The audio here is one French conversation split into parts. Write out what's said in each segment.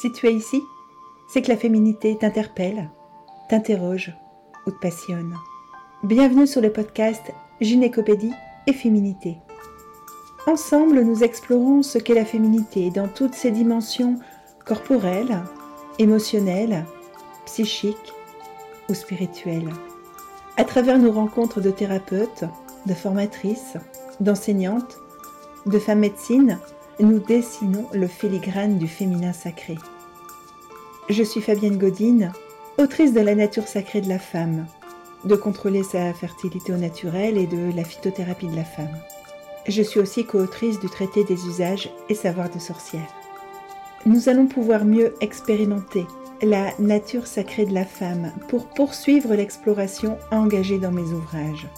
Si tu es ici, c'est que la féminité t'interpelle, t'interroge ou te passionne. Bienvenue sur le podcast Gynécopédie et Féminité. Ensemble, nous explorons ce qu'est la féminité dans toutes ses dimensions corporelles, émotionnelles, psychiques ou spirituelles. À travers nos rencontres de thérapeutes, de formatrices, d'enseignantes, de femmes médecines, nous dessinons le filigrane du féminin sacré. Je suis Fabienne Godine, autrice de La nature sacrée de la femme, de contrôler sa fertilité au naturel et de la phytothérapie de la femme. Je suis aussi co-autrice du traité des usages et savoirs de sorcière. Nous allons pouvoir mieux expérimenter la nature sacrée de la femme pour poursuivre l'exploration engagée dans mes ouvrages.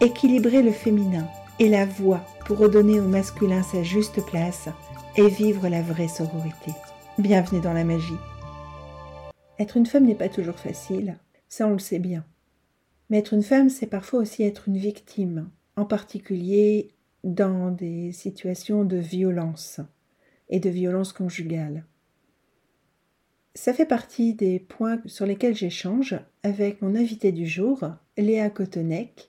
Équilibrer le féminin et la voix pour redonner au masculin sa juste place et vivre la vraie sororité. Bienvenue dans la magie. Être une femme n'est pas toujours facile, ça on le sait bien. Mais être une femme, c'est parfois aussi être une victime, en particulier dans des situations de violence et de violence conjugale. Ça fait partie des points sur lesquels j'échange avec mon invité du jour, Léa Cotonec,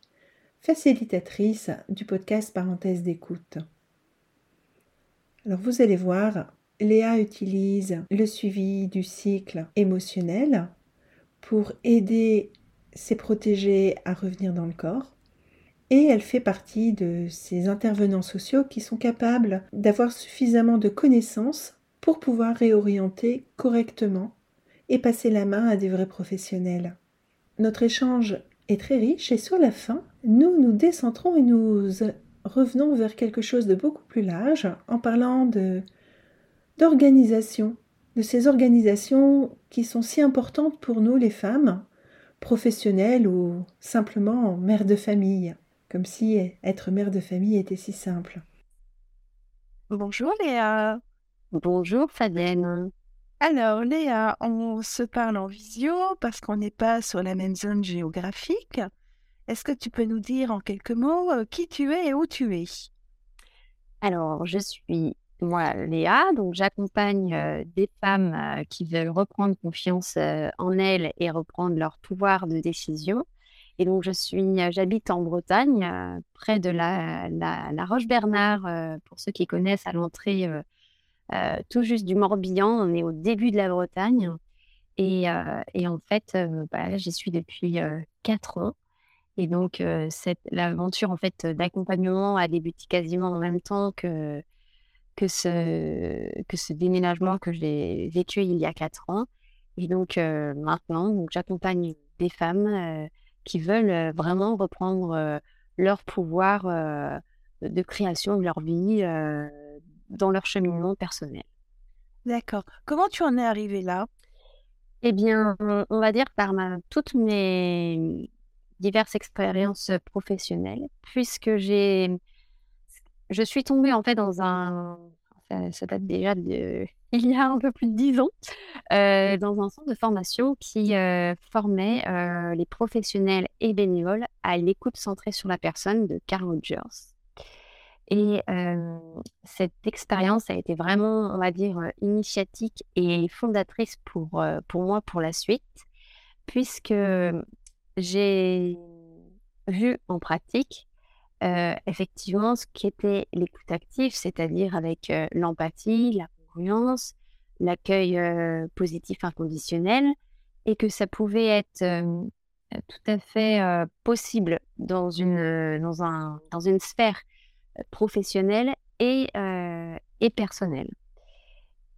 facilitatrice du podcast Parenthèse d'écoute. Alors vous allez voir, Léa utilise le suivi du cycle émotionnel pour aider ses protégés à revenir dans le corps. Et elle fait partie de ces intervenants sociaux qui sont capables d'avoir suffisamment de connaissances pour pouvoir réorienter correctement et passer la main à des vrais professionnels. Notre échange est très riche et sur la fin, nous nous décentrons et nous revenons vers quelque chose de beaucoup plus large en parlant de d'organisation, de ces organisations qui sont si importantes pour nous les femmes, professionnelles ou simplement mères de famille, comme si être mère de famille était si simple. Bonjour Léa. Bonjour Fabienne. Alors Léa, on se parle en visio parce qu'on n'est pas sur la même zone géographique. Est-ce que tu peux nous dire en quelques mots euh, qui tu es et où tu es? Alors, je suis moi Léa, donc j'accompagne euh, des femmes euh, qui veulent reprendre confiance en elles et reprendre leur pouvoir de décision. Et donc, je suis, j'habite en Bretagne, près de la, Roche-Bernard, pour ceux qui connaissent, à l'entrée tout juste du Morbihan. On est au début de la Bretagne. Et, euh, en fait, bah, j'y suis depuis quatre ans. Et donc, l'aventure en fait, d'accompagnement a débuté quasiment en même temps que, que, ce, que ce déménagement que j'ai vécu il y a quatre ans. Et donc, maintenant, j'accompagne des femmes qui veulent vraiment reprendre leur pouvoir de création de leur vie dans leur cheminement personnel. D'accord. Comment tu en es arrivée là? Eh bien, on va dire par ma, toutes mes diverses expériences professionnelles, puisque j'ai, je suis tombée en fait dans un, ça, date déjà de, il y a un peu plus de dix ans, euh, dans un centre de formation qui euh, formait euh, les professionnels et bénévoles à l'écoute centrée sur la personne de Carl Rogers. Et cette expérience a été vraiment, on va dire, initiatique et fondatrice pour, pour moi pour la suite, puisque j'ai vu en pratique effectivement ce qu'était l'écoute active, c'est-à-dire avec l'empathie, la congruence, l'accueil positif inconditionnel, et que ça pouvait être tout à fait possible dans une, dans, un, dans une sphère professionnelle et, euh, et personnelle.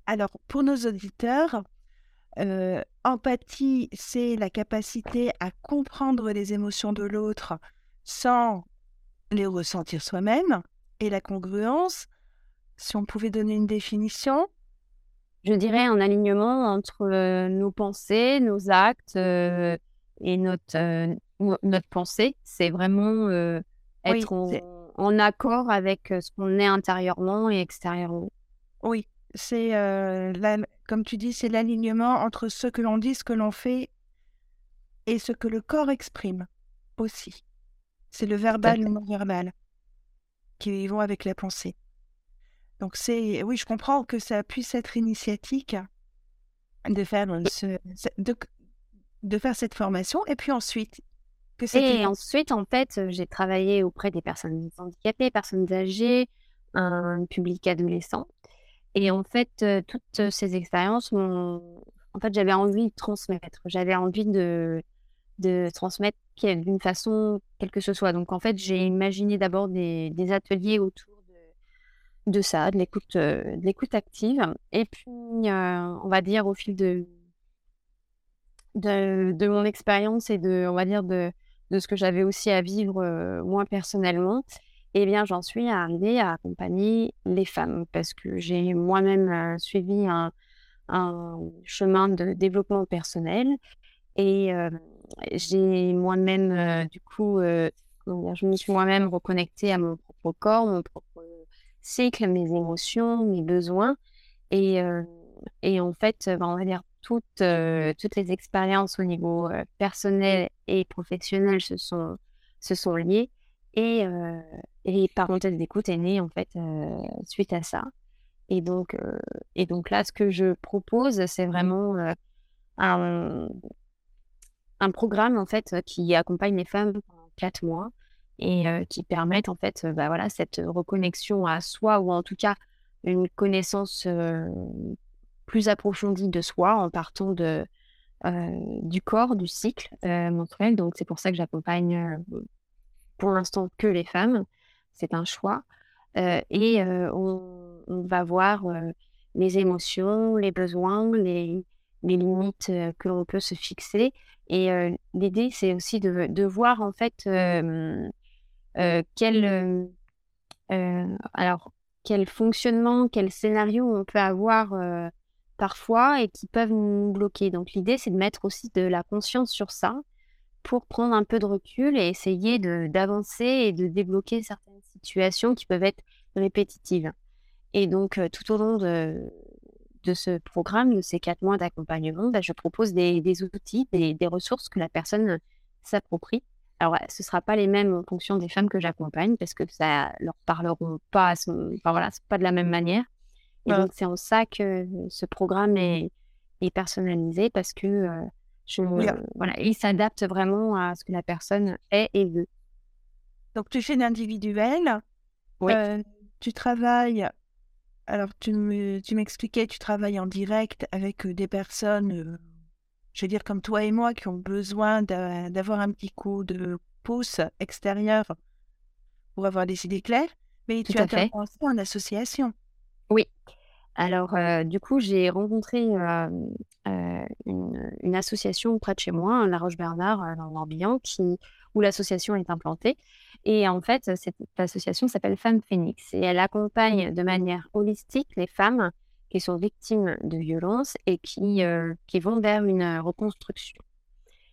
Alors, pour nos auditeurs, euh, empathie, c'est la capacité à comprendre les émotions de l'autre sans les ressentir soi-même. Et la congruence, si on pouvait donner une définition? Je dirais un alignement entre euh, nos pensées, nos actes et notre, notre pensée. C'est vraiment être en accord avec ce qu'on est intérieurement et extérieurement. Oui, c'est comme tu dis, c'est l'alignement entre ce que l'on dit, ce que l'on fait et ce que le corps exprime aussi. C'est le verbal et le non-verbal qui vont avec la pensée. Donc c'est oui, je comprends que ça puisse être initiatique de faire, de, de, faire cette formation. Et puis ensuite, que Et ensuite, en fait, j'ai travaillé auprès des personnes handicapées, personnes âgées, un public adolescent. Et en fait, toutes ces expériences. En fait, j'avais envie de transmettre. J'avais envie de, de transmettre d'une façon, quelle que ce soit. Donc, en fait, j'ai imaginé d'abord des, des, ateliers autour de, ça, de l'écoute, de l'écoute active. Et puis, on va dire, au fil de, de, de mon expérience et de, on va dire, de, de ce que j'avais aussi à vivre moi personnellement, eh bien, j'en suis arrivée à accompagner les femmes parce que j'ai moi-même suivi un, chemin de développement personnel et j'ai moi-même, du coup, je me suis moi-même reconnectée à mon propre corps, mon propre cycle, mes émotions, mes besoins. Et, en fait, ben, on va dire toutes, toutes les expériences au niveau personnel et professionnel se sont, se sont liées. Et, et parenthèse d'écoute est née en fait suite à ça. Et donc, et donc là, ce que je propose, c'est vraiment un, un, programme en fait qui accompagne les femmes pendant quatre mois et qui permettent en fait bah, voilà, cette reconnexion à soi ou en tout cas une connaissance plus approfondie de soi en partant de, du corps, du cycle menstruel. Donc c'est pour ça que j'accompagne pour l'instant que les femmes. C'est un choix. et on, va voir les émotions, les besoins, les, les limites que l'on peut se fixer. Et l'idée, c'est aussi de, de, voir en fait quel, alors, quel fonctionnement, quel scénario on peut avoir parfois et qui peuvent nous bloquer. Donc l'idée, c'est de mettre aussi de la conscience sur ça pour prendre un peu de recul et essayer d'avancer et de débloquer certaines situations qui peuvent être répétitives. Et donc, euh, tout au long de, de, ce programme, de ces quatre mois d'accompagnement, bah, je propose des, des outils, des, des, ressources que la personne s'approprie. Alors, ce ne sera pas les mêmes en fonction des femmes que j'accompagne parce que ça leur parleront pas, enfin voilà, pas de la même manière. Et donc, c'est en ça que ce programme est, est personnalisé parce que euh, je, voilà, il s'adapte vraiment à ce que la personne est et veut. Donc, tu fais l'individuel. Oui. Euh, tu travailles. Alors, tu m'expliquais, tu travailles en direct avec des personnes, euh, je veux dire, comme toi et moi, qui ont besoin d'avoir un petit coup de pouce extérieur pour avoir des idées claires. Mais tu as aussi en association. Oui. Alors, du coup, j'ai rencontré une, association près de chez moi, La Roche-Bernard, dans le Morbihan, qui, où l'association est implantée. Et en fait, cette association s'appelle Femmes Phoenix et elle accompagne de manière holistique les femmes qui sont victimes de violences et qui, qui vont vers une reconstruction.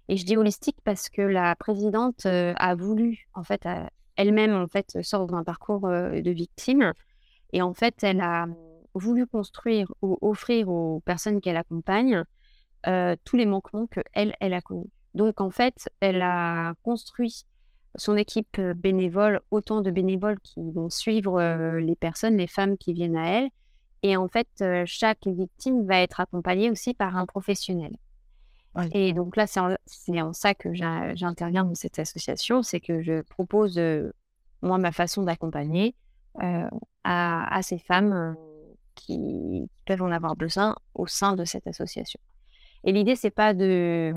Et je dis holistique parce que la présidente a voulu, en fait, elle-même, en fait, sort d'un parcours de victime et en fait, elle a voulu construire ou offrir aux personnes qu'elle accompagne euh, tous les manquements qu'elle, elle a connus. Donc, en fait, elle a construit son équipe euh, bénévole, autant de bénévoles qui vont suivre euh, les personnes, les femmes qui viennent à elle. Et en fait, chaque victime va être accompagnée aussi par un professionnel. Et donc là, c'est en, ça que j'interviens dans cette association, c'est que je propose, moi, ma façon d'accompagner, à, ces femmes qui, peuvent en avoir besoin au sein de cette association. Et l'idée, c'est pas de,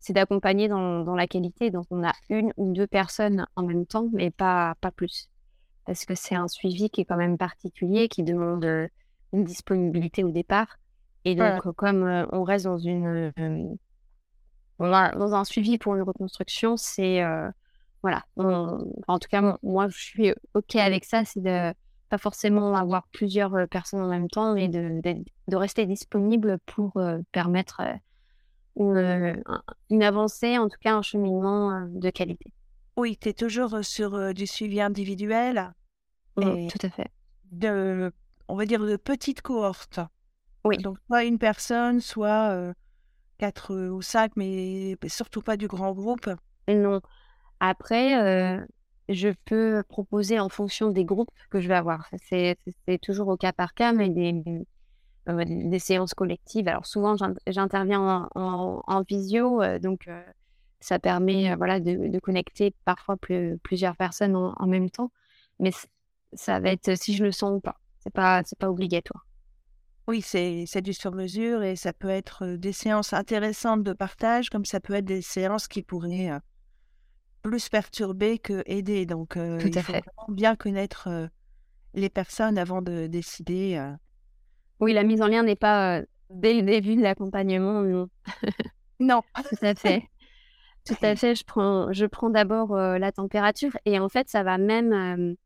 c'est d'accompagner dans, dans, la qualité. Donc, on a une ou deux personnes en même temps, mais pas, pas plus. Parce que c'est un suivi qui est quand même particulier, qui demande euh, une disponibilité au départ. Et donc, comme on reste dans une, dans un suivi pour une reconstruction, c'est voilà. en tout cas, moi, je suis OK avec ça. C'est de pas forcément avoir plusieurs euh, personnes en même temps, mais de, de, rester disponible pour euh, permettre euh, une, avancée, en tout cas un cheminement de qualité. Oui, tu es toujours sur du suivi individuel. Mmh, tout à fait. De, on va dire de petites cohortes. Oui. Donc, soit une personne, soit quatre ou cinq, mais surtout pas du grand groupe. Non. Après, euh, je peux proposer en fonction des groupes que je vais avoir. C'est toujours au cas par cas, mais des, des séances collectives. Alors souvent, j'interviens en, visio, donc ça permet voilà, de, connecter parfois plusieurs personnes en, même temps. Mais ça va être si je le sens ou pas. C'est pas, pas obligatoire. Oui, c'est, c'est du sur-mesure et ça peut être des séances intéressantes de partage, comme ça peut être des séances qui pourraient plus perturber que aider. Donc, Tout il faut fait. vraiment bien connaître les personnes avant de décider. Oui, la mise en lien n'est pas dès le début de l'accompagnement, non. Non. Tout à fait. Tout à fait. Je prends, je prends d'abord la température et en fait, ça va même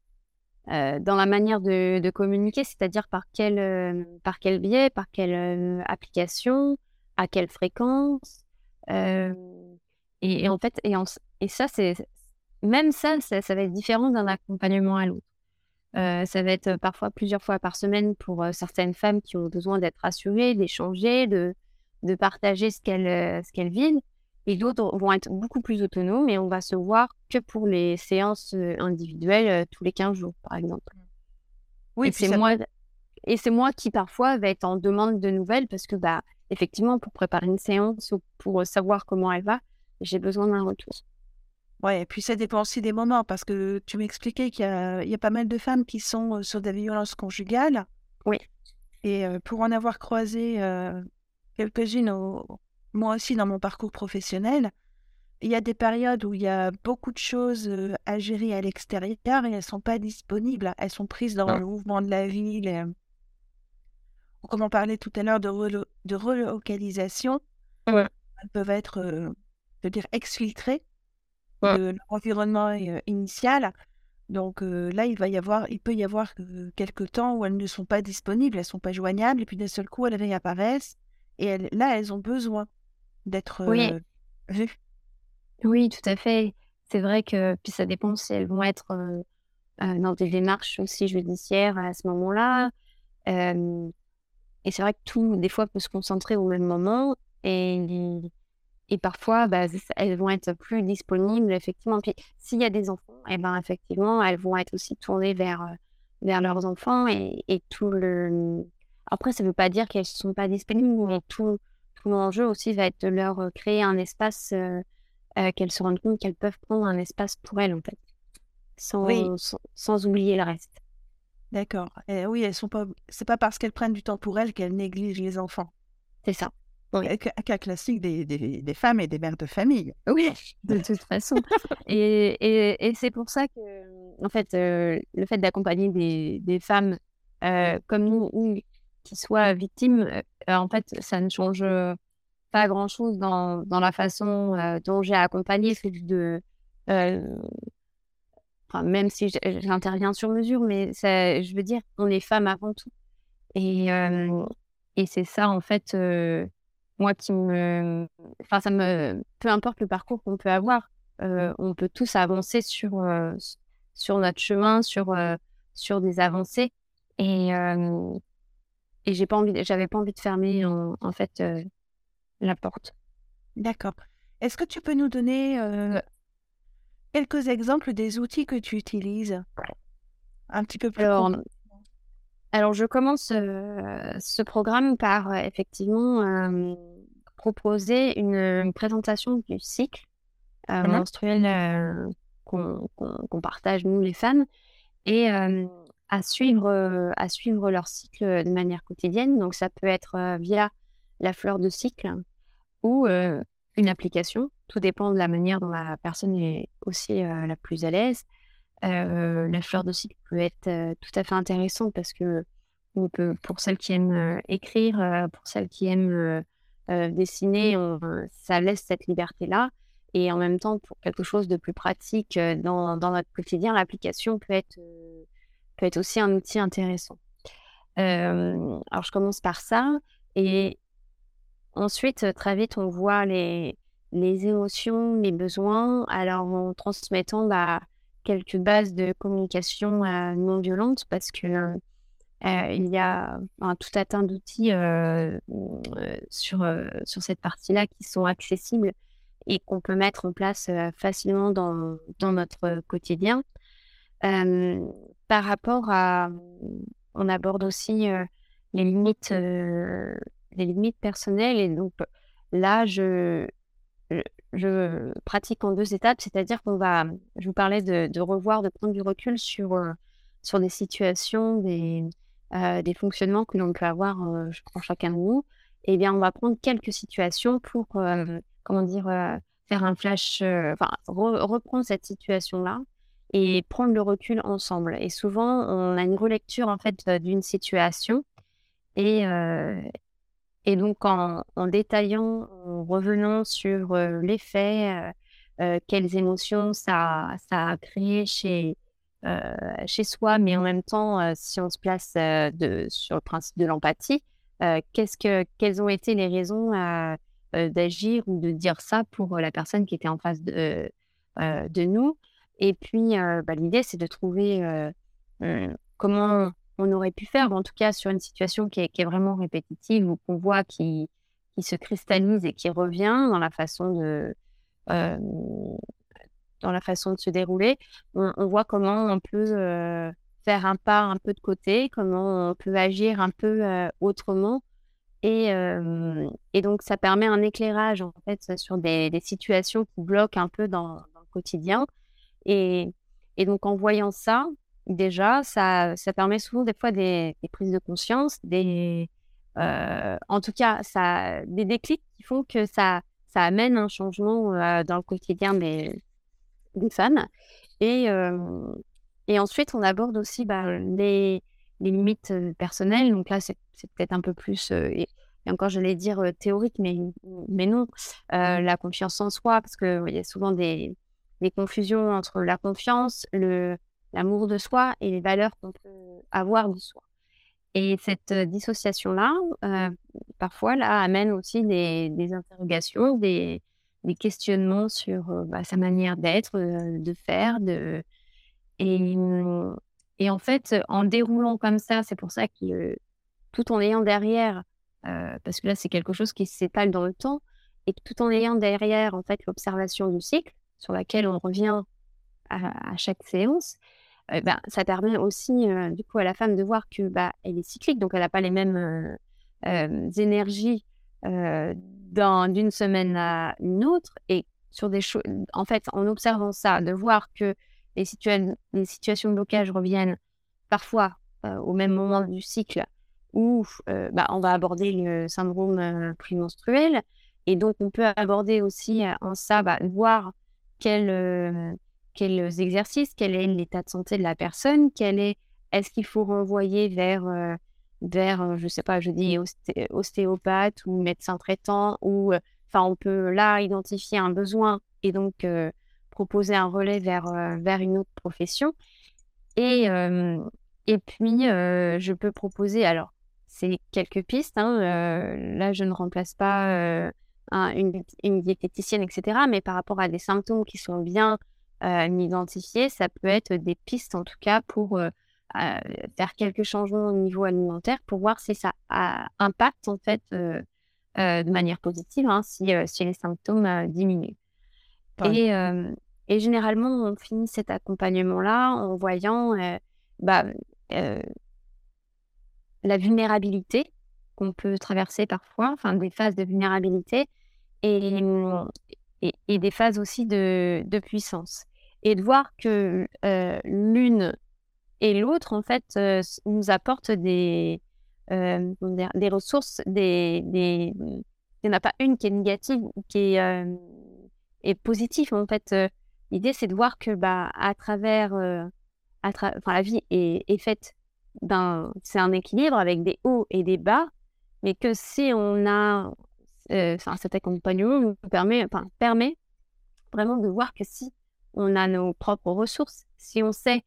dans la manière de, communiquer, c'est-à-dire par quel, par quel biais, par quelle application, à quelle fréquence. Et, en fait, et, et ça, c'est même ça, ça, ça, va être différent d'un accompagnement à l'autre. ça va être parfois plusieurs fois par semaine pour certaines femmes qui ont besoin d'être rassurées, d'échanger, de, de partager ce qu'elles ce qu'elles vivent. Et d'autres vont être beaucoup plus autonomes et on va se voir que pour les séances individuelles tous les 15 jours, par exemple. Oui, et c'est moi, et c'est moi qui parfois va être en demande de nouvelles parce que, bah, effectivement, pour préparer une séance ou pour savoir comment elle va, j'ai besoin d'un retour. Ouais, et puis ça dépend aussi des moments parce que tu m'expliquais qu'il y y a pas mal de femmes qui sont sur des violences conjugales. Oui. Et pour en avoir croisé quelques-unes au, moi aussi dans mon parcours professionnel, il y a des périodes où il y a beaucoup de choses à gérer à l'extérieur et elles ne sont pas disponibles. Elles sont prises dans ah. le mouvement de la ville. Comme on parlait tout à l'heure de, de relocalisation, elles peuvent être, je dire, exfiltrées de l'environnement initial. Donc là, il va y avoir, il peut y avoir quelques temps où elles ne sont pas disponibles, elles sont pas joignables, et puis d'un seul coup, elles réapparaissent. Et là, elles ont besoin d'être oui. vues. Oui, tout à fait. C'est vrai que puis ça dépend si elles vont être dans des démarches aussi judiciaires à ce moment-là. et c'est vrai que tout, des fois, peut se concentrer au même moment. Et, et parfois, bah, elles vont être plus disponibles, effectivement. Puis s'il y a des enfants, et eh ben, effectivement, elles vont être aussi tournées vers, vers leurs enfants. Et, et tout le... Après, ça ne veut pas dire qu'elles ne sont pas disponibles, mais tout, l'enjeu aussi va être de leur créer un espace, qu'elles se rendent compte qu'elles peuvent prendre un espace pour elles, en fait, sans, sans, oublier le reste. D'accord. Oui, elles sont pas. C'est pas parce qu'elles prennent du temps pour elles qu'elles négligent les enfants. C'est ça. Cas classique des, des, des, femmes et des mères de famille. Oui, de toute façon. et, et, et c'est pour ça que, en fait, le fait d'accompagner des, des femmes comme nous, qui soient victimes, en fait, ça ne change pas grand-chose dans, dans, la façon dont j'ai accompagné. C'est de, enfin, même si j'interviens sur mesure, mais ça, je veux dire, on est femme avant tout. Et, et c'est ça, en fait, moi qui me, enfin, ça me, peu importe le parcours qu'on peut avoir, on peut tous avancer sur sur notre chemin, sur sur des avancées. Et et j'ai pas envie, j'avais pas envie de fermer en, en fait euh, la porte. D'accord. Est-ce que tu peux nous donner euh, quelques exemples des outils que tu utilises? Un petit peu plus. Alors, alors je commence euh, ce programme par effectivement proposer une, présentation du cycle mmh menstruel qu'on partage nous les femmes et à suivre, à suivre leur cycle de manière quotidienne. Donc, ça peut être via la fleur de cycle ou une application. Tout dépend de la manière dont la personne est aussi la plus à l'aise. La fleur de cycle peut être tout à fait intéressante parce que on peut, pour celles qui aiment écrire, pour celles qui aiment dessiner, ça laisse cette liberté-là. Et en même temps, pour quelque chose de plus pratique dans, dans notre quotidien, l'application peut être peut être aussi un outil intéressant. alors, je commence par ça. Et ensuite, très vite, on voit les, les émotions, les besoins, alors en transmettant bah, quelques bases de communication non violente parce que il y a tout un tas d'outils sur, sur cette partie-là qui sont accessibles et qu'on peut mettre en place facilement dans, dans notre quotidien par rapport à, on aborde aussi les limites, les limites personnelles. Et donc là, je, je, pratique en deux étapes, c'est-à-dire qu'on va, je vous parlais de, revoir, de prendre du recul sur, sur des situations, des, des fonctionnements que l'on peut avoir, je prends chacun de nous. Eh bien, on va prendre quelques situations pour, comment dire, faire un flash, enfin, reprendre cette situation-là et prendre le recul ensemble. Et souvent, on a une relecture en fait d'une situation et, euh, et donc en, détaillant, en revenant sur les faits, quelles émotions ça, a créé chez, chez soi, mais en même temps, si on se place de, sur le principe de l'empathie, qu'est-ce que, quelles ont été les raisons d'agir ou de dire ça pour la personne qui était en face de, de nous? Et puis, bah, l'idée, c'est de trouver comment on aurait pu faire, en tout cas sur une situation qui est, vraiment répétitive ou qu'on voit qui, qui se cristallise et qui revient dans la façon de, dans la façon de se dérouler. On, voit comment on peut faire un pas un peu de côté, comment on peut agir un peu autrement. Et, et, donc, ça permet un éclairage en fait sur des, des situations qui bloquent un peu dans, le quotidien et, donc, en voyant ça, déjà, ça, ça permet souvent des fois des, prises de conscience, des, euh, en tout cas, ça, des déclics qui font que ça, ça amène un changement euh, dans le quotidien des, des femmes. Et, euh, et ensuite, on aborde aussi bah, les, les, limites personnelles. Donc là, c'est peut-être un peu plus, et, encore, je vais dire théorique, mais, mais non, la confiance en soi, parce qu'il y a souvent des, les confusions entre la confiance, l'amour de soi et les valeurs qu'on peut avoir de soi. Et cette dissociation-là, euh, parfois, là, amène aussi des, des interrogations, des, des, questionnements sur euh, bah, sa manière d'être, de faire. De... Et, et, en fait, en déroulant comme ça, c'est pour ça que tout en ayant derrière, parce que là, c'est quelque chose qui s'étale dans le temps, et tout en ayant derrière, en fait, l'observation du cycle, sur laquelle on revient à, chaque séance, eh ben, ça permet aussi euh, du coup à la femme de voir que bah, elle est cyclique, donc elle n'a pas les mêmes euh, euh, énergies d'une semaine à une autre. Et sur des choses, en fait, en observant ça, de voir que les, les situations de blocage reviennent parfois au même moment du cycle où bah, on va aborder le syndrome prémenstruel. Et donc, on peut aborder aussi en ça, bah, voir quels, euh, quels exercices, quel est l'état de santé de la personne, quel est, est-ce qu'il faut renvoyer vers, euh, vers, euh, je sais pas, je dis ostéopathe ou médecin traitant, ou, enfin, on peut là identifier un besoin et donc proposer un relais vers, vers une autre profession. Et, et puis, je peux proposer, alors, c'est quelques pistes, hein, là, je ne remplace pas une, une, diététicienne, etc. Mais par rapport à des symptômes qui sont bien euh, identifiés, ça peut être des pistes en tout cas pour euh, euh, faire quelques changements au niveau alimentaire pour voir si ça a, impacte en fait de manière positive, hein, si, si, les symptômes diminuent. Et, et, généralement, on finit cet accompagnement-là en voyant bah, la vulnérabilité qu'on peut traverser parfois, enfin des phases de vulnérabilité et, et, des phases aussi de, de, puissance. Et de voir que l'une et l'autre, en fait, nous apportent des, des ressources, des, des... il n'y en a pas une qui est négative ou qui est, est positive. En fait, l'idée, c'est de voir que bah, à travers, à enfin, la vie est, est faite d'un, c'est un équilibre avec des hauts et des bas, mais que si on a euh, cet accompagnement permet, enfin, vraiment de voir que si on a nos propres ressources, si on sait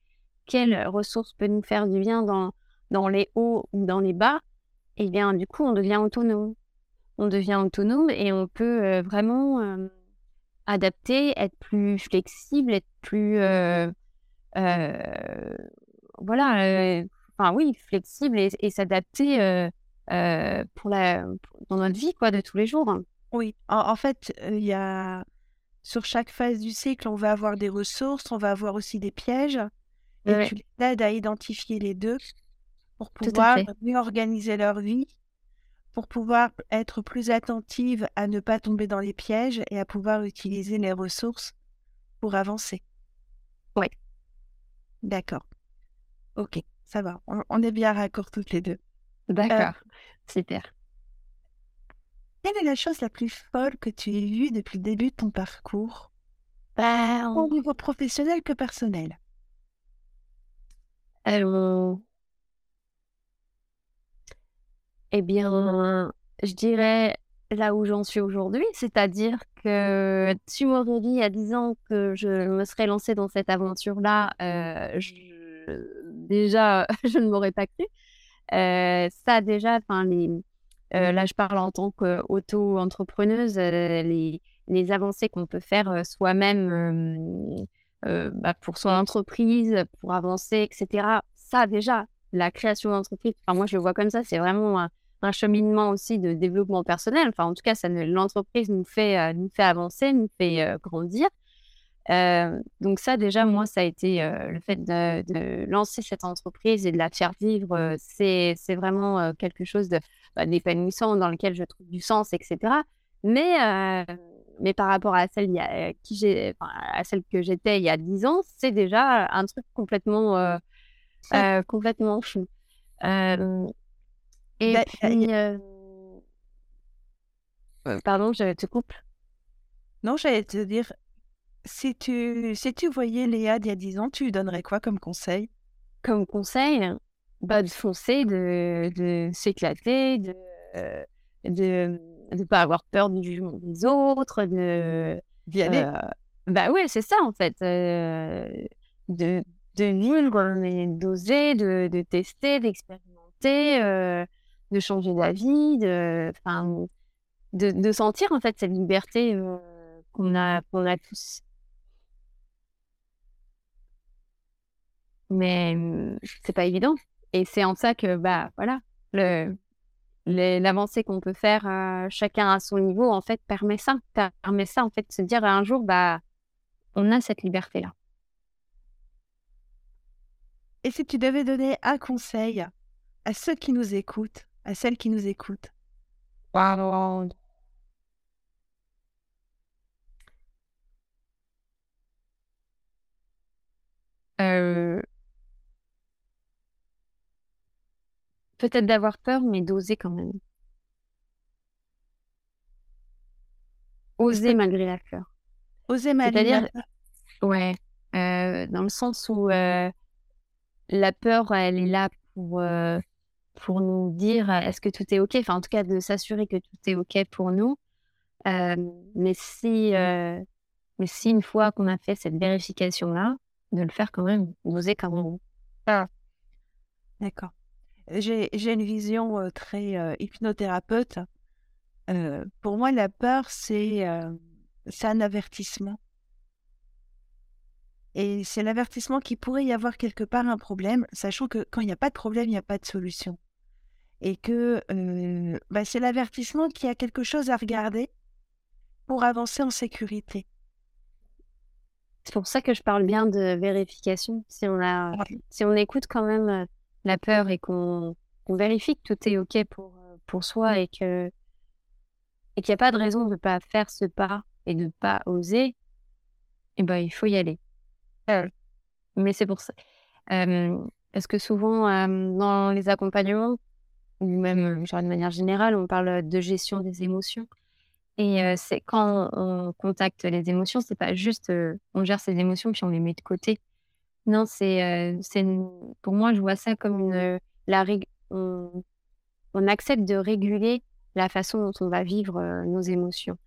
quelle ressource peut nous faire du bien dans, dans les hauts ou dans les bas, et eh bien du coup on devient autonome. On devient autonome et on peut euh, vraiment euh, adapter, être plus flexible, être plus voilà, enfin oui, flexible et s'adapter euh, pour la, dans notre vie quoi, de tous les jours. Oui, en, fait, il y a sur chaque phase du cycle, on va avoir des ressources, on va avoir aussi des pièges. Et tu aides à identifier les deux pour pouvoir mieux organiser leur vie, pour pouvoir être plus attentive à ne pas tomber dans les pièges et à pouvoir utiliser les ressources pour avancer. Oui. D'accord. Ok, ça va. On, est bien raccord toutes les deux. D'accord. Euh, Super. Quelle est la chose la plus folle que tu aies vue depuis le début de ton parcours? Bah, Au niveau professionnel que personnel eh bien, je dirais là où j'en suis aujourd'hui, c'est-à-dire que tu m'aurais dit a 10 ans que je me serais lancée dans cette aventure-là, euh, déjà, je ne m'aurais pas cru. Euh, ça, déjà, enfin, les, euh, là, je parle en tant qu'auto-entrepreneuse, les, les, avancées qu'on peut faire soi-même bah, pour son entreprise, pour avancer, etc. Ça, déjà, la création d'entreprise, enfin, moi, je le vois comme ça, c'est vraiment un cheminement aussi de développement personnel. Enfin, en tout cas, ça l'entreprise nous fait euh, nous fait avancer, nous fait euh, grandir. Euh, donc ça, déjà, moi, ça a été le fait de, lancer cette entreprise et de la faire vivre. c'est c'est vraiment quelque chose bah, d'épanouissant dans lequel je trouve du sens, etc. Mais mais par rapport à celle, qui j'ai, à celle que j'étais il y a dix ans, c'est déjà un truc complètement, complètement fou. Et puis, pardon, je te coupe. Non, j'allais te dire, si tu, si tu voyais Léa d'il y a 10 ans, tu lui donnerais quoi comme conseil? Comme conseil, bah, de foncer, de, de s'éclater, de de ne pas avoir peur du jugement des autres, de d'y aller? bah ouais, c'est ça en fait, de de vivre, d'oser, de, de tester, d'expérimenter de changer d'avis, de, de, de sentir en fait cette liberté euh, qu'on a, qu'on a tous. Mais mmh, c'est pas évident. Et c'est en ça que, bah voilà, le, l'avancée qu'on peut faire euh, chacun à son niveau, en fait, permet ça. Permet ça, en fait, de se dire un jour, bah, on a cette liberté-là. Et si tu devais donner un conseil à ceux qui nous écoutent à celles qui nous écoutent? Euh, peut-être d'avoir peur, mais d'oser quand même. Oser malgré la peur. Oser malgré la peur. Ouais, euh, dans le sens où euh, la peur, elle est là pour pour nous dire est-ce que tout est OK, enfin en tout cas de s'assurer que tout est OK pour nous. mais, si, mais si une fois qu'on a fait cette vérification-là, de le faire quand même, d'oser quand même. Ah. D'accord. J'ai une vision très hypnothérapeute. pour moi, la peur, c'est un avertissement. Et c'est l'avertissement qu'il pourrait y avoir quelque part un problème, sachant que quand il n'y a pas de problème, il n'y a pas de solution et que bah, c'est l'avertissement qu'il y a quelque chose à regarder pour avancer en sécurité. C'est pour ça que je parle bien de vérification. Si on, a, si on écoute quand même la peur et qu'on vérifie que tout est OK pour, pour soi et que et qu'il n'y a pas de raison de ne pas faire ce pas et de ne pas oser, eh ben, il faut y aller. Mais c'est pour ça. parce que souvent, dans les accompagnements, ou même genre de manière générale, on parle de gestion des émotions. Et c'est quand on contacte les émotions, c'est pas juste on gère ses émotions puis on les met de côté. Non, c'est c'est pour moi je vois ça comme une la on, on, accepte de réguler la façon dont on va vivre nos émotions.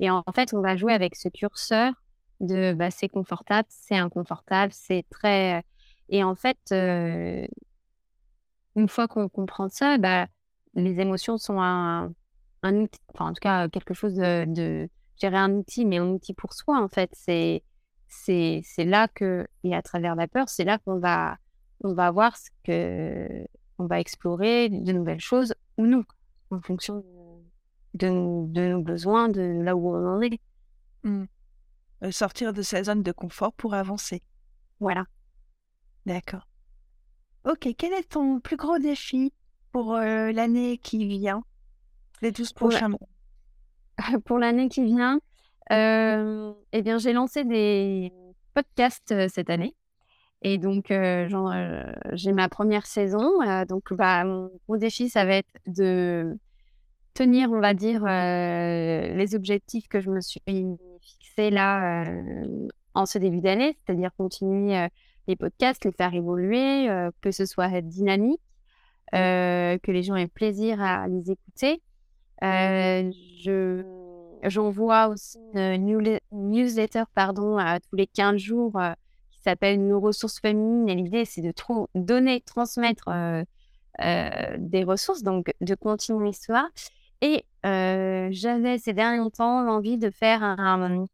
Et en, fait, on va jouer avec ce curseur de bah, c'est confortable, c'est inconfortable, c'est très et en fait une fois qu'on comprend ça, bah, les émotions sont un, un outil, enfin en tout cas quelque chose de, de gérer un outil, mais un outil pour soi en fait. C'est c'est là que et à travers la peur, c'est là qu'on va on va voir ce que on va explorer de nouvelles choses ou non en fonction de, de, nos besoins, de là où on en est. Mmh. Euh, sortir de sa zone de confort pour avancer. Voilà. D'accord. Ok, quel est ton plus gros défi pour l'année qui vient, les 12 prochains mois Pour l'année qui vient, eh bien, j'ai lancé des podcasts cette année. Et donc, j'ai ma première saison. donc, bah, mon gros défi, ça va être de tenir, on va dire, les objectifs que je me suis fixés là en ce début d'année, c'est-à-dire continuer les podcasts, les faire évoluer, que ce soit dynamique, que les gens aient plaisir à les écouter. je j'envoie aussi une newsletter pardon, tous les 15 jours qui s'appelle Nos ressources féminines. Et l'idée, c'est de donner, transmettre des ressources, donc de continuer l'histoire. Et j'avais ces derniers temps l'envie de faire un,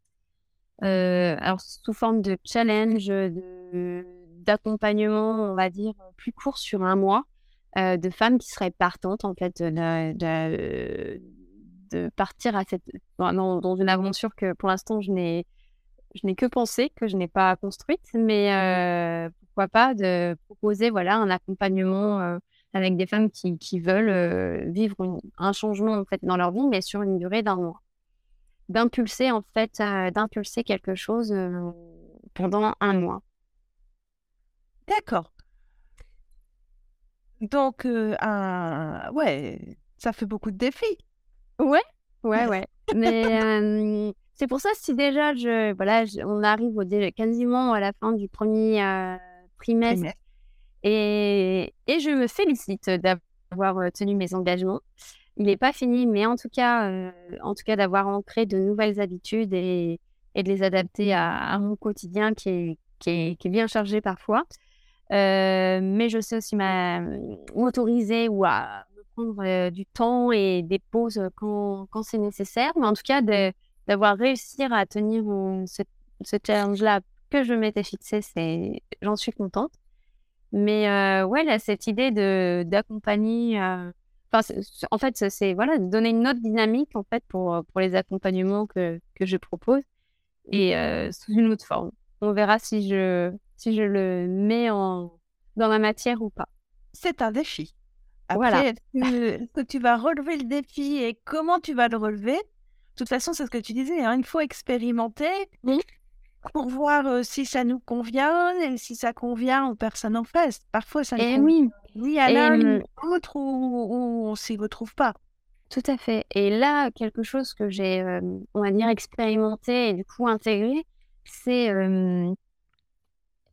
alors sous forme de challenge, d'accompagnement, on va dire, plus court sur un mois, de femmes qui seraient partantes en fait de, de, partir à cette, dans, dans, une aventure que pour l'instant je n'ai je n'ai que pensé, que je n'ai pas construite, mais pourquoi pas de proposer voilà un accompagnement avec des femmes qui, qui veulent vivre un changement en fait dans leur vie, mais sur une durée d'un mois. D'impulser en fait, d'impulser quelque chose pendant un mois. D'accord. Donc, un... ouais, ça fait beaucoup de défis. Ouais, ouais, ouais. Mais c'est pour ça, si déjà, je, voilà, on arrive au, quasiment à la fin du premier trimestre, trimestre et, je me félicite d'avoir tenu mes engagements. Il n'est pas fini, mais en tout cas, euh, en tout cas d'avoir ancré de nouvelles habitudes et, de les adapter à, mon quotidien qui est, qui est, bien chargé parfois. Mais je sais aussi m'autoriser ou à du temps et des pauses quand, quand c'est nécessaire. Mais en tout cas, d'avoir réussi à tenir ce, ce challenge-là que je m'étais fixé, j'en suis contente. Mais euh, ouais, là, cette idée de d'accompagner, euh, en fait, c'est voilà, de donner une autre dynamique en fait pour, pour les accompagnements que, que je propose et sous une autre forme. On verra si je, si je le mets en, dans ma matière ou pas. C'est un défi. Après, voilà. est-ce que, tu vas relever le défi et comment tu vas le relever? De toute façon, c'est ce que tu disais, hein, il faut expérimenter. Pour voir si ça nous convient et si ça convient aux personnes en face. Parfois, ça ne eh oui. ni à l'un ni à l'autre ou, on ne s'y retrouve pas. Tout à fait. Et là, quelque chose que j'ai, on va dire, expérimenté et du coup intégré, c'est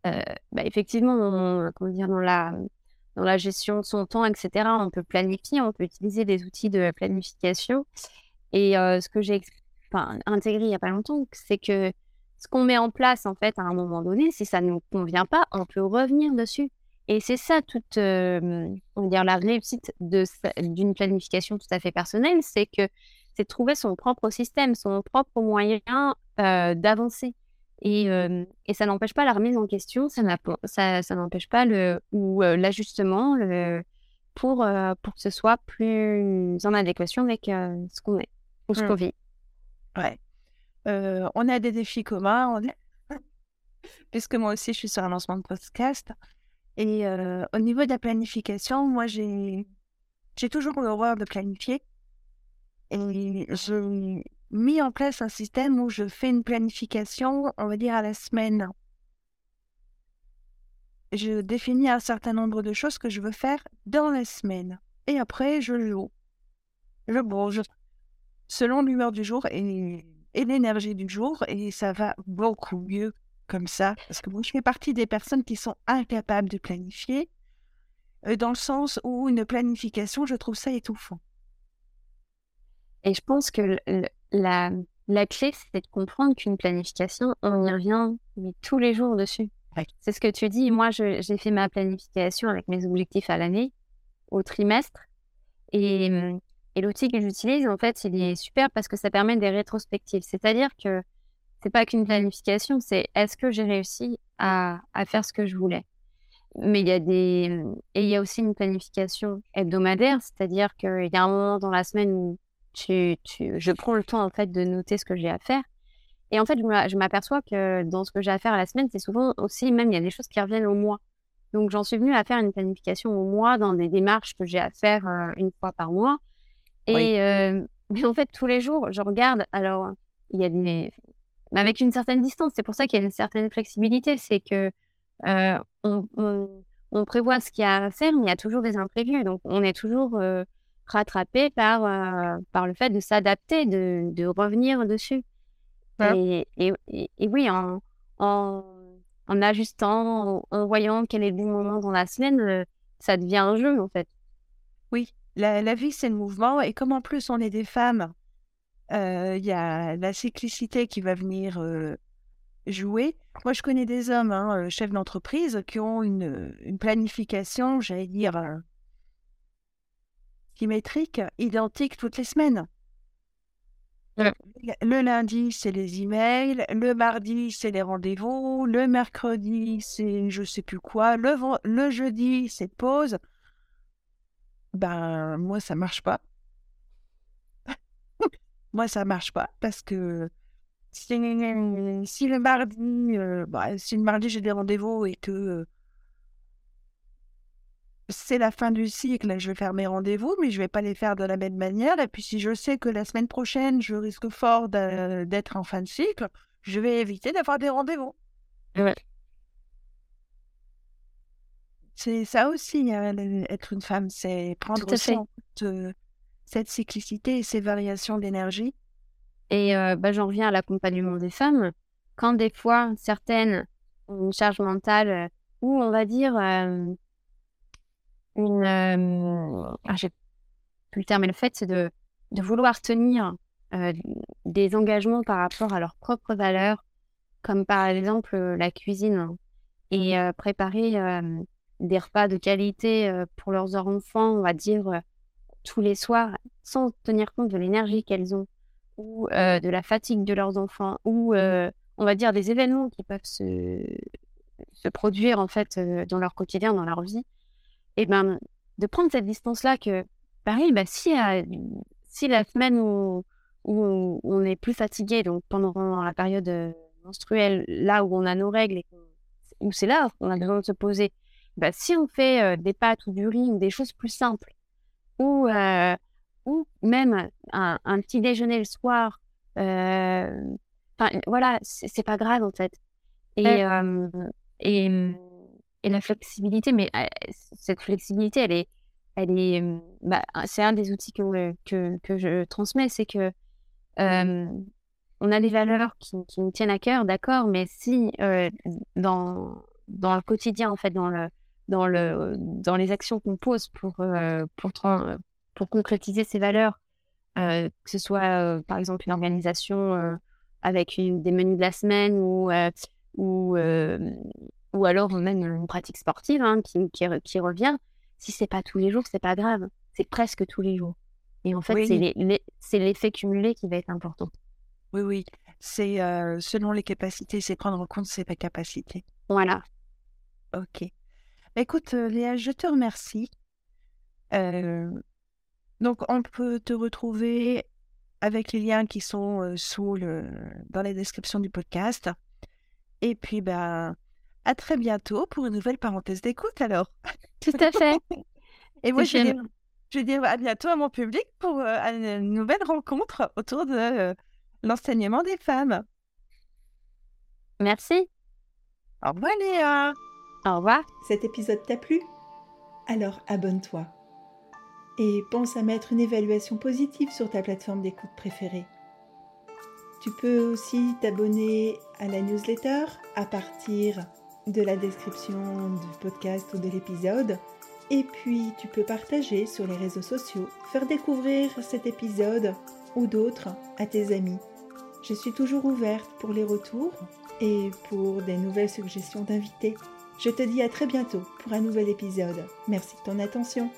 bah, effectivement, comment dire, dans la, dans la gestion de son temps, etc., on peut planifier, on peut utiliser des outils de planification. Et ce que j'ai intégré il n'y a pas longtemps, c'est que ce qu'on met en place, en fait, à un moment donné, si ça ne nous convient pas, on peut revenir dessus. Et c'est ça toute, on va dire, la réussite d'une planification tout à fait personnelle, c'est que c'est trouver son propre système, son propre moyen d'avancer. Et, et, ça n'empêche pas la remise en question, ça, ça, ça n'empêche pas le ou l'ajustement pour, pour que ce soit plus en adéquation avec ce qu'on est ou ce mmh. qu'on vit. Ouais. On a des défis communs, puisque moi aussi je suis sur un lancement de podcast. Et au niveau de la planification, moi j'ai j'ai toujours l'horreur de planifier. Et j'ai mis en place un système où je fais une planification, on va dire à la semaine. Je définis un certain nombre de choses que je veux faire dans la semaine. Et après, je joue. Je bouge selon l'humeur du jour et et l'énergie du jour et ça va beaucoup mieux comme ça. Parce que moi, je fais partie des personnes qui sont incapables de planifier, euh, dans le sens où une planification, je trouve ça étouffant. Et je pense que la, la clé, c'est de comprendre qu'une planification, on y revient mais tous les jours dessus. C'est ce que tu dis. Moi, j'ai fait ma planification avec mes objectifs à l'année, au trimestre. Et et l'outil que j'utilise, en fait, il est super parce que ça permet des rétrospectives. C'est-à-dire que c'est pas qu'une planification, c'est est-ce que j'ai réussi à, à, faire ce que je voulais? Mais il y a des et il y a aussi une planification hebdomadaire, c'est-à-dire qu'il y a un moment dans la semaine où tu, tu, je prends le temps en fait de noter ce que j'ai à faire. Et en fait, je m'aperçois que dans ce que j'ai à faire à la semaine, c'est souvent aussi même il y a des choses qui reviennent au mois. Donc, j'en suis venue à faire une planification au mois dans des démarches que j'ai à faire euh, une fois par mois. Et euh, mais en fait, tous les jours, je regarde. Alors, il y a des. Avec une certaine distance, c'est pour ça qu'il y a une certaine flexibilité. C'est que euh, on, on, prévoit ce qu'il y a à faire, mais il y a toujours des imprévus. Donc, on est toujours rattrapé par, par le fait de s'adapter, de, de, revenir dessus. Et, et, et, oui, en, en, en ajustant, en, voyant quel est le bon moment dans la semaine, euh, ça devient un jeu en fait. Oui, la, la vie c'est le mouvement et comme en plus on est des femmes, euh, il y a la cyclicité qui va venir euh, jouer. Moi je connais des hommes, hein, chefs d'entreprise, qui ont une, une planification, j'allais dire, symétrique, identique toutes les semaines. Le lundi, c'est les emails. Le mardi, c'est les rendez-vous. Le mercredi, c'est je sais plus quoi. Le, le jeudi, c'est pause. Ben, moi, ça marche pas. moi, ça marche pas parce que si, le mardi, euh, bah, si le mardi, j'ai des rendez-vous et que c'est la fin du cycle, je vais faire mes rendez-vous, mais je vais pas les faire de la même manière. Et puis si je sais que la semaine prochaine, je risque fort d'être en fin de cycle, je vais éviter d'avoir des rendez-vous. C'est ça aussi, hein, être une femme, c'est prendre en compte cette cyclicité et ces variations d'énergie. Et euh, bah, j'en reviens à l'accompagnement des femmes. Quand des fois, certaines ont une charge mentale, euh, ou on va dire, euh, une. Euh, ah, j'ai plus le terme, mais le fait, c'est de, de, vouloir tenir euh, des engagements par rapport à leurs propres valeurs, comme par exemple euh, la cuisine, et mmh préparer des repas de qualité pour leurs enfants, on va dire, tous les soirs, sans tenir compte de l'énergie qu'elles ont, ou de la fatigue de leurs enfants, ou mmh on va dire des événements qui peuvent se, se produire en fait dans leur quotidien, dans leur vie et ben de prendre cette distance-là que, pareil, bah, si, si la semaine où, où on est plus fatigué, donc pendant la période euh, menstruelle, là où on a nos règles, et où c'est là qu'on a besoin de se poser, bah, si on fait euh, des pâtes ou du riz ou des choses plus simples, ou, euh, ou même un, un, petit déjeuner le soir, enfin voilà, c'est pas grave en fait. Et, et et la flexibilité, mais cette flexibilité, elle est, elle est, bah, c'est un des outils que, que, que je transmets, c'est que on a des valeurs qui, qui nous tiennent à cœur, d'accord, mais si dans, dans le quotidien, en fait, dans, le, dans, le, dans les actions qu'on pose pour, pour, pour concrétiser ces valeurs, que ce soit par exemple une organisation avec une, des menus de la semaine ou, ou ou alors même une pratique sportive hein, qui, qui, revient. Si c'est pas tous les jours, c'est pas grave. C'est presque tous les jours. Et en fait, c'est l'effet cumulé qui va être important. Oui, oui. C'est euh, selon les capacités, c'est prendre en compte ses capacités. Voilà. Ok. Bah, écoute, euh, Léa, je te remercie. Euh, donc, on peut te retrouver avec les liens qui sont sous le, dans la description du podcast. Et puis, ben, à très bientôt pour une nouvelle parenthèse d'écoute alors. Tout à fait. Et moi, je vais, dire, à bientôt à mon public pour euh, une nouvelle rencontre autour de euh, l'enseignement des femmes. Merci. Au revoir Léa. Au revoir. Cet épisode t'a plu? Alors abonne-toi. Et pense à mettre une évaluation positive sur ta plateforme d'écoute préférée. Tu peux aussi t'abonner à la newsletter à partir de la description du podcast ou de l'épisode. Et puis tu peux partager sur les réseaux sociaux, faire découvrir cet épisode ou d'autres à tes amis. Je suis toujours ouverte pour les retours et pour des nouvelles suggestions d'invités. Je te dis à très bientôt pour un nouvel épisode. Merci de ton attention.